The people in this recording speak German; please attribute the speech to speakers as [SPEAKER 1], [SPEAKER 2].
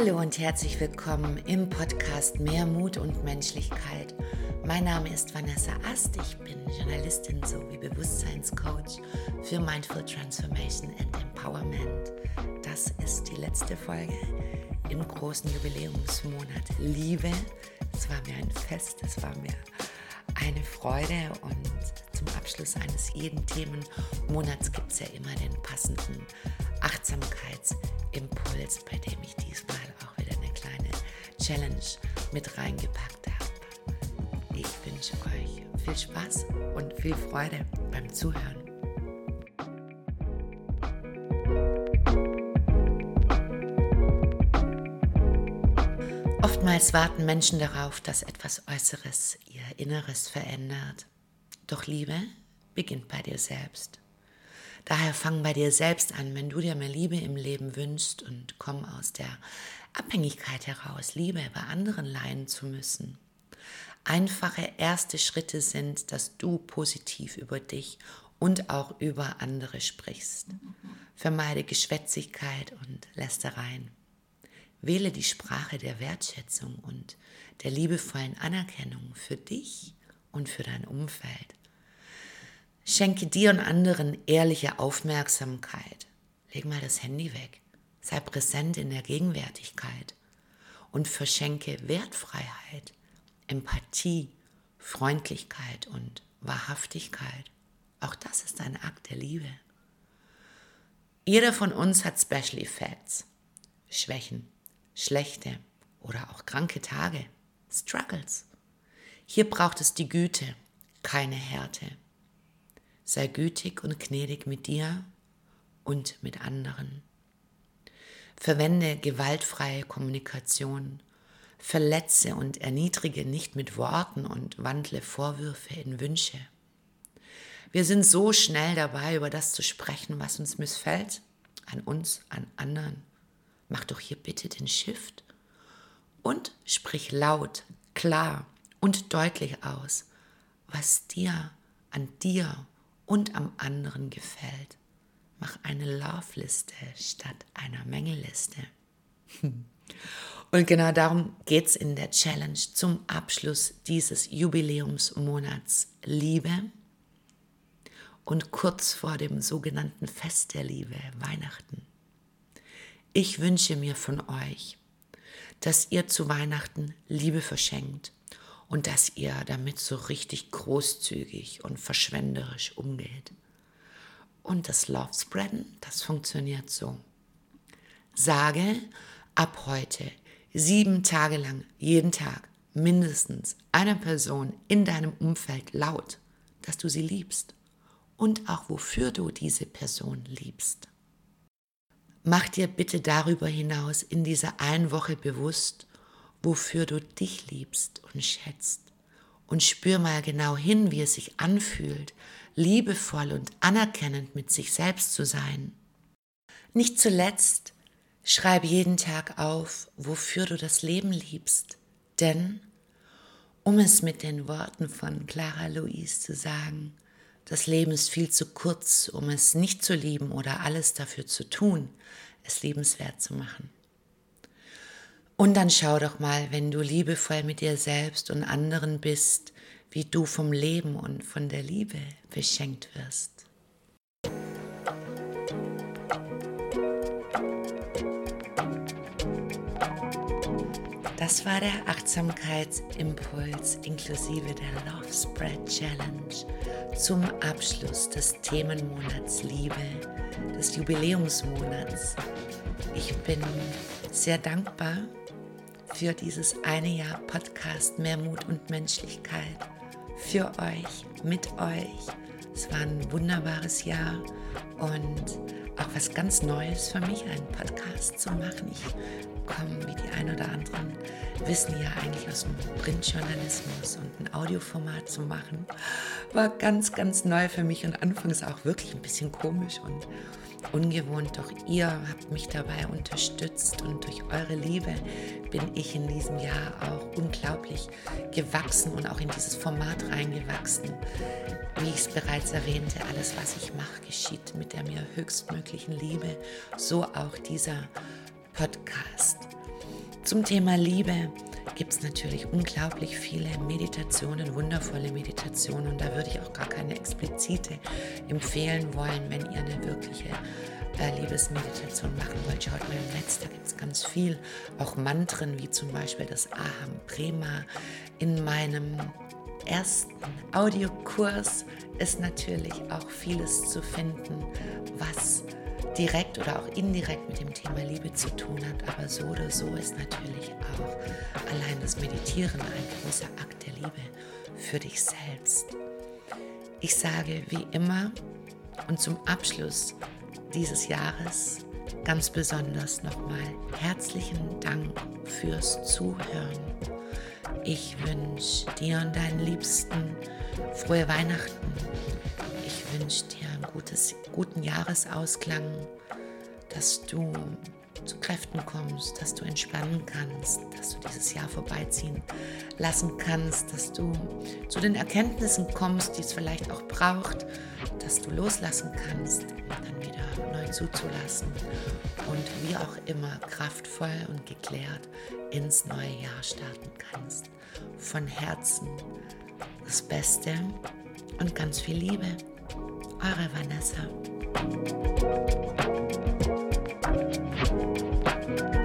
[SPEAKER 1] Hallo und herzlich willkommen im Podcast Mehr Mut und Menschlichkeit. Mein Name ist Vanessa Ast, ich bin Journalistin sowie Bewusstseinscoach für Mindful Transformation and Empowerment. Das ist die letzte Folge im großen Jubiläumsmonat Liebe. Es war mir ein Fest, es war mir eine Freude und zum Abschluss eines jeden Themenmonats gibt es ja immer den passenden Achtsamkeitsimpuls, bei dem ich diesmal Challenge mit reingepackt habe. Ich wünsche euch viel Spaß und viel Freude beim Zuhören. Oftmals warten Menschen darauf, dass etwas Äußeres ihr Inneres verändert. Doch Liebe beginnt bei dir selbst. Daher fang bei dir selbst an, wenn du dir mehr Liebe im Leben wünschst und komm aus der Abhängigkeit heraus, Liebe bei anderen leihen zu müssen. Einfache erste Schritte sind, dass du positiv über dich und auch über andere sprichst. Vermeide Geschwätzigkeit und Lästereien. Wähle die Sprache der Wertschätzung und der liebevollen Anerkennung für dich und für dein Umfeld. Schenke dir und anderen ehrliche Aufmerksamkeit. Leg mal das Handy weg. Sei präsent in der Gegenwärtigkeit und verschenke Wertfreiheit, Empathie, Freundlichkeit und Wahrhaftigkeit. Auch das ist ein Akt der Liebe. Jeder von uns hat Special Effects, Schwächen, schlechte oder auch kranke Tage, Struggles. Hier braucht es die Güte, keine Härte sei gütig und gnädig mit dir und mit anderen. Verwende gewaltfreie Kommunikation, verletze und erniedrige nicht mit Worten und wandle Vorwürfe in Wünsche. Wir sind so schnell dabei, über das zu sprechen, was uns missfällt, an uns, an anderen. Mach doch hier bitte den Shift und sprich laut, klar und deutlich aus, was dir an dir und am anderen gefällt. Mach eine Love-Liste statt einer Mängelliste. Und genau darum geht es in der Challenge zum Abschluss dieses Jubiläumsmonats Liebe und kurz vor dem sogenannten Fest der Liebe, Weihnachten. Ich wünsche mir von euch, dass ihr zu Weihnachten Liebe verschenkt und dass ihr damit so richtig großzügig und verschwenderisch umgeht. Und das Love Spreaden, das funktioniert so. Sage ab heute sieben Tage lang, jeden Tag, mindestens einer Person in deinem Umfeld laut, dass du sie liebst und auch wofür du diese Person liebst. Mach dir bitte darüber hinaus in dieser einen Woche bewusst, wofür du dich liebst und schätzt. Und spür mal genau hin, wie es sich anfühlt, liebevoll und anerkennend mit sich selbst zu sein. Nicht zuletzt, schreib jeden Tag auf, wofür du das Leben liebst. Denn, um es mit den Worten von Clara Louise zu sagen, das Leben ist viel zu kurz, um es nicht zu lieben oder alles dafür zu tun, es liebenswert zu machen. Und dann schau doch mal, wenn du liebevoll mit dir selbst und anderen bist, wie du vom Leben und von der Liebe beschenkt wirst. Das war der Achtsamkeitsimpuls inklusive der Love Spread Challenge zum Abschluss des Themenmonats Liebe, des Jubiläumsmonats. Ich bin sehr dankbar für dieses eine Jahr Podcast Mehr Mut und Menschlichkeit. Für euch, mit euch. Es war ein wunderbares Jahr und auch was ganz Neues für mich, einen Podcast zu machen. Ich komme, wie die ein oder anderen wissen, ja eigentlich aus dem Printjournalismus und ein Audioformat zu machen. War ganz, ganz neu für mich und anfangs auch wirklich ein bisschen komisch und ungewohnt, doch ihr habt mich dabei unterstützt und durch eure Liebe bin ich in diesem Jahr auch unglaublich gewachsen und auch in dieses Format reingewachsen. Wie ich es bereits erwähnte, alles, was ich mache, geschieht mit der mir höchstmöglichen Liebe. So auch dieser Podcast. Zum Thema Liebe gibt es natürlich unglaublich viele Meditationen, wundervolle Meditationen. Und da würde ich auch gar keine explizite empfehlen wollen, wenn ihr eine wirkliche äh, Liebesmeditation machen wollt. Schaut mal im Netz, da gibt es ganz viel. Auch Mantren, wie zum Beispiel das Aham Prema. In meinem ersten Audiokurs ist natürlich auch vieles zu finden, was direkt oder auch indirekt mit dem Thema Liebe zu tun hat. Aber so oder so ist natürlich auch allein das Meditieren ein großer Akt der Liebe für dich selbst. Ich sage wie immer und zum Abschluss dieses Jahres ganz besonders nochmal herzlichen Dank fürs Zuhören. Ich wünsche dir und deinen Liebsten frohe Weihnachten. Ich wünsche dir einen guten Jahresausklang, dass du zu Kräften kommst, dass du entspannen kannst, dass du dieses Jahr vorbeiziehen lassen kannst, dass du zu den Erkenntnissen kommst, die es vielleicht auch braucht, dass du loslassen kannst, dann wieder neu zuzulassen und wie auch immer kraftvoll und geklärt ins neue Jahr starten kannst. Von Herzen das Beste und ganz viel Liebe. Eure Vanessa. Bye.